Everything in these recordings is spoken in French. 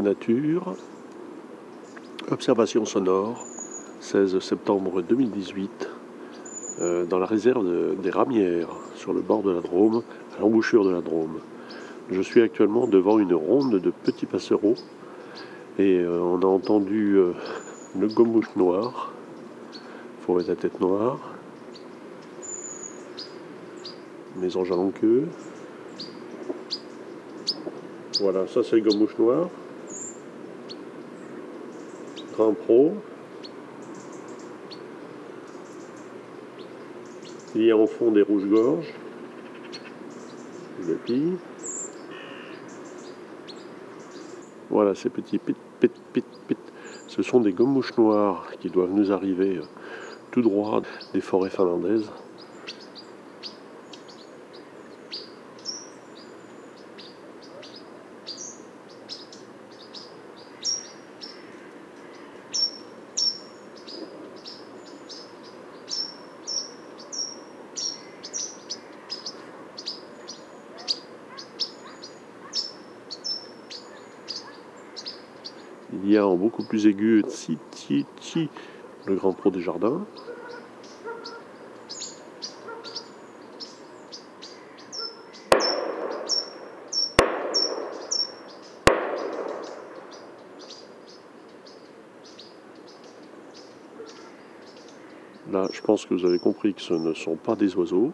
Nature, observation sonore, 16 septembre 2018, euh, dans la réserve des Ramières, sur le bord de la Drôme, à l'embouchure de la Drôme. Je suis actuellement devant une ronde de petits passereaux et euh, on a entendu euh, le gomouche noir, forêt à tête noire, mes anges à queue. Voilà, ça c'est le gomouche noir. Pro. Il y a en fond des rouges-gorges. Le. Voilà, ces petits pit, pit, pit, pit. Ce sont des gommouches noires qui doivent nous arriver euh, tout droit des forêts finlandaises. Il y a en beaucoup plus aigu Tsi Tsi Tsi, le grand pro des jardins. Là, je pense que vous avez compris que ce ne sont pas des oiseaux.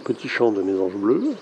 Petit champ de mésanges bleus.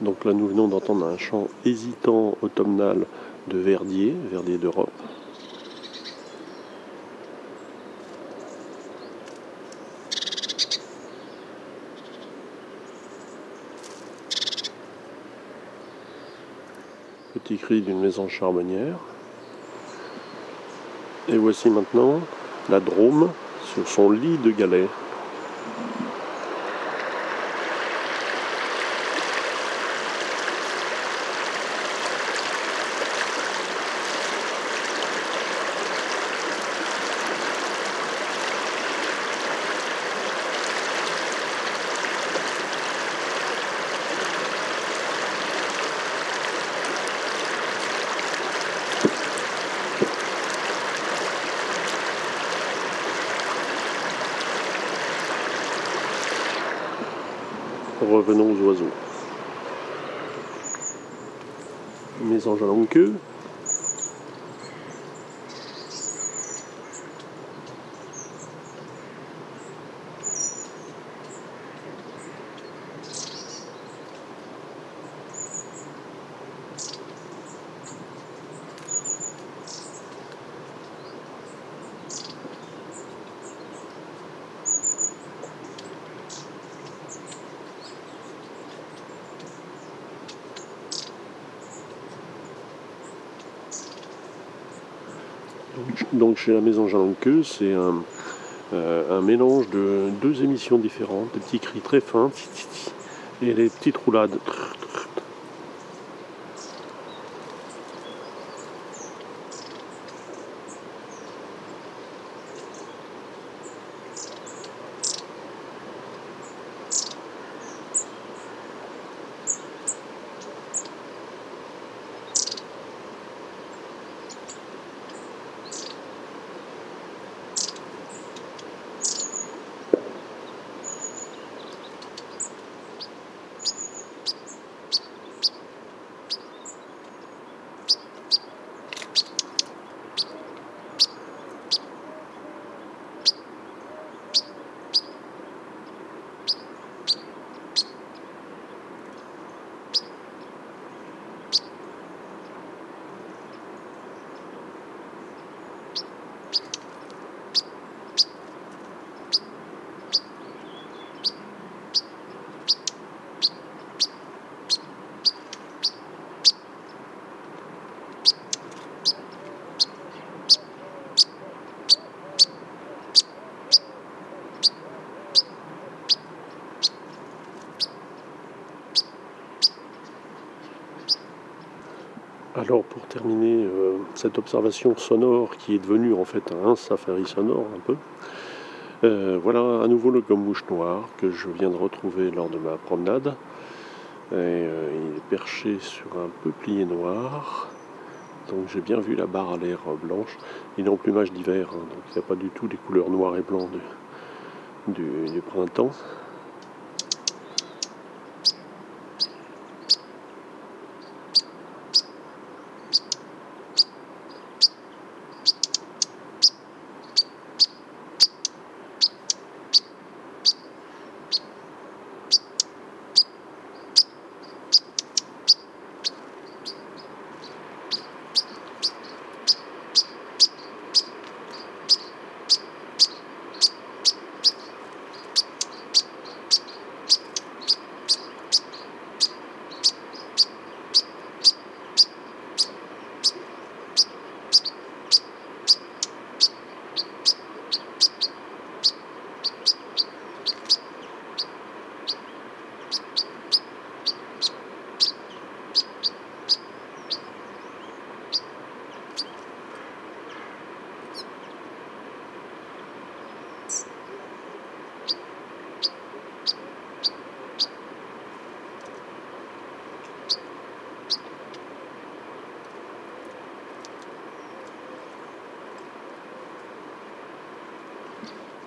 Donc là, nous venons d'entendre un chant hésitant automnal de Verdier, Verdier d'Europe. Petit cri d'une maison charbonnière. Et voici maintenant la Drôme sur son lit de galets. Revenons aux oiseaux. Mes anges à longue queue. Donc chez la maison Jean Queue, c'est un, euh, un, mélange de deux émissions différentes, des petits cris très fins et les petites roulades. Alors pour terminer euh, cette observation sonore qui est devenue en fait un safari sonore un peu, euh, voilà à nouveau le gomme-mouche noir que je viens de retrouver lors de ma promenade. Euh, il est perché sur un peuplier noir. Donc j'ai bien vu la barre à l'air blanche. Il est en plumage d'hiver, hein, donc il n'y a pas du tout les couleurs noires et blancs du printemps.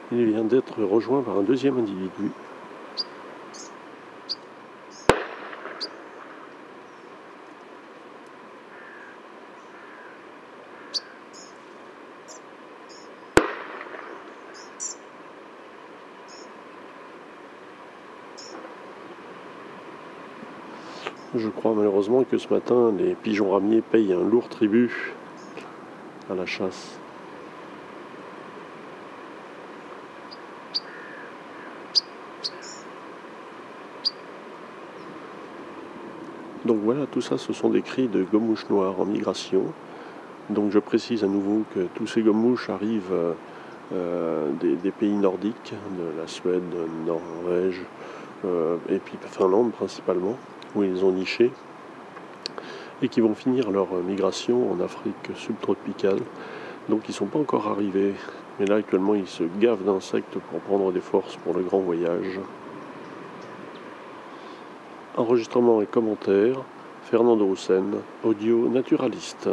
Il vient d'être rejoint par un deuxième individu. Je crois malheureusement que ce matin, les pigeons ramiers payent un lourd tribut à la chasse. Donc voilà, tout ça, ce sont des cris de gommouches noires en migration. Donc je précise à nouveau que tous ces gommouches arrivent euh, des, pays nordiques, de la Suède, de Norvège, euh, et puis Finlande principalement, où ils ont niché, et qui vont finir leur migration en Afrique subtropicale. Donc ils ne sont pas encore arrivés, mais là actuellement ils se gavent d'insectes pour prendre des forces pour le grand voyage. Enregistrement et commentaires, Fernando Roussen, audio naturaliste.